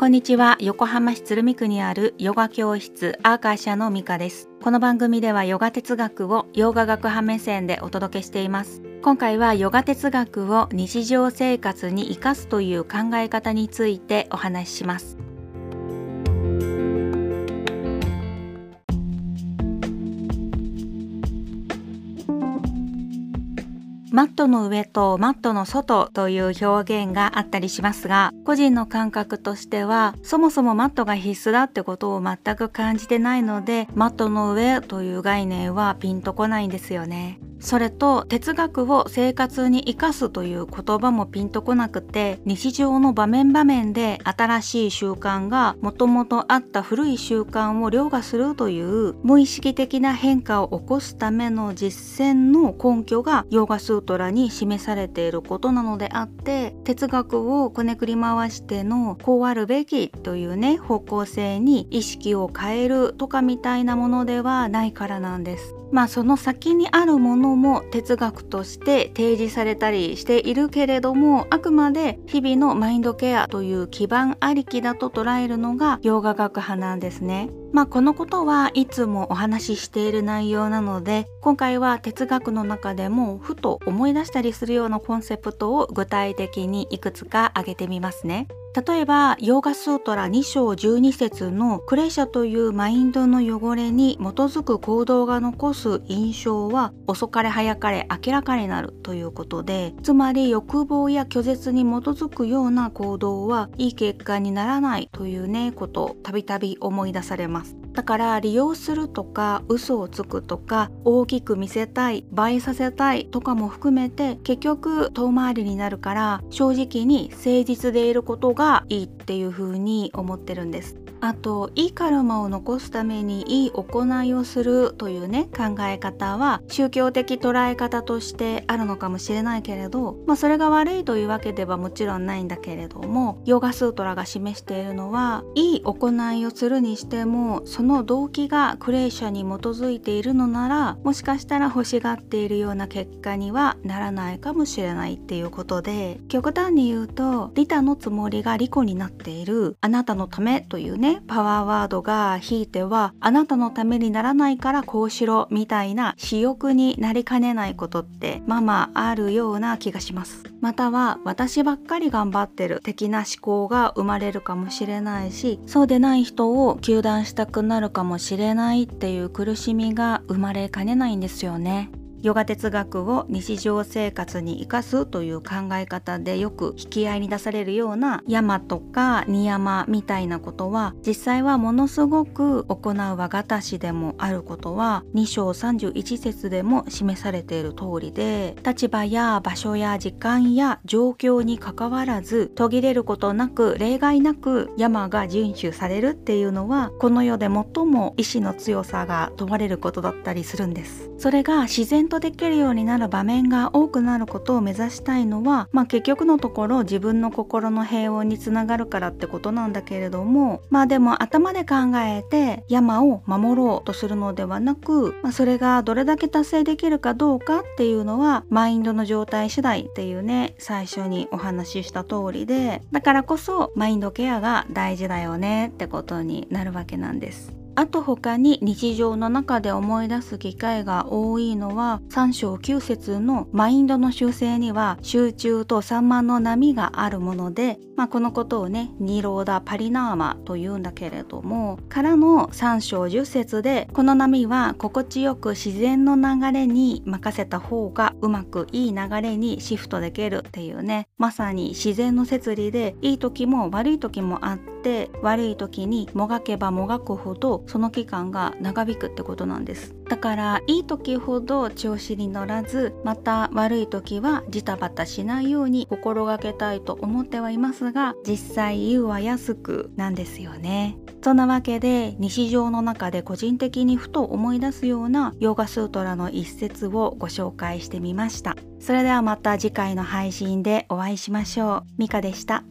こんにちは。横浜市鶴見区にあるヨガ教室アーカーシャの美香です。この番組ではヨガ哲学をヨガ学派目線でお届けしています。今回はヨガ哲学を日常生活に生かすという考え方についてお話しします。マットの上とマットの外という表現があったりしますが個人の感覚としてはそもそもマットが必須だってことを全く感じてないのでマットの上という概念はピンとこないんですよね。それと哲学を生活に生かすという言葉もピンとこなくて日常の場面場面で新しい習慣がもともとあった古い習慣を凌駕するという無意識的な変化を起こすための実践の根拠がヨーガスートラに示されていることなのであって哲学をこねくり回してのこうあるべきというね方向性に意識を変えるとかみたいなものではないからなんです。まあその先にあるものも哲学として提示されたりしているけれどもあくまで日々のマインドケアという基盤ありきだと捉えるのが洋画学派なんですね。まあこのことはいつもお話ししている内容なので今回は哲学の中でもふと思い出したりするようなコンセプトを具体的にいくつか挙げてみますね。例えばヨーガスートラ2章12節のクレーシャというマインドの汚れに基づく行動が残す印象は遅かれ早かれ明らかになるということでつまり欲望や拒絶に基づくような行動はいい結果にならないというねことをたびたび思い出されます。だから利用するとか嘘をつくとか大きく見せたい倍させたいとかも含めて結局遠回りになるから正直に誠実でいることがいいっていうふうに思ってるんです。あといいカルマを残すためにいい行いをするというね考え方は宗教的捉え方としてあるのかもしれないけれど、まあ、それが悪いというわけではもちろんないんだけれどもヨガスートラが示しているのはいい行いをするにしてもその動機がクレーシャに基づいているのならもしかしたら欲しがっているような結果にはならないかもしれないっていうことで極端に言うと利他のつもりが利己になっているあなたのためというねパワーワードがひいてはあなたのためにならないからこうしろみたいな私欲になりかねないことってまあまああるような気がします。または私ばっかり頑張ってる的な思考が生まれるかもしれないしそうでない人を糾弾したくなるかもしれないっていう苦しみが生まれかねないんですよね。ヨガ哲学を日常生活に生かすという考え方でよく引き合いに出されるような山とかニ山みたいなことは実際はものすごく行う和形しでもあることは2章31節でも示されている通りで立場や場所や時間や状況にかかわらず途切れることなく例外なく山が遵守されるっていうのはこの世で最も意志の強さが問われることだったりするんです。それが自然とできるようになる場面が多くなることを目指したいのは、まあ、結局のところ自分の心の平穏につながるからってことなんだけれどもまあでも頭で考えて山を守ろうとするのではなく、まあ、それがどれだけ達成できるかどうかっていうのはマインドの状態次第っていうね最初にお話しした通りでだからこそマインドケアが大事だよねってことになるわけなんです。あと他に日常の中で思い出す機会が多いのは3章9節のマインドの修正には集中と散漫の波があるもので、まあ、このことをねニローダ・パリナーマというんだけれどもからの3章10節でこの波は心地よく自然の流れに任せた方がうまくいい流れにシフトできるっていうねまさに自然の摂理でいい時も悪い時もあって悪い時にもがけばもがくほどその期間が長引くってことなんです。だからいい時ほど調子に乗らずまた悪い時はジタバタしないように心がけたいと思ってはいますが実際言うは安くなんですよね。そんなわけで日常の中で個人的にふと思い出すようなヨガスートラの一節をご紹介してみました。それではまた次回の配信でお会いしましょう。ミカでした。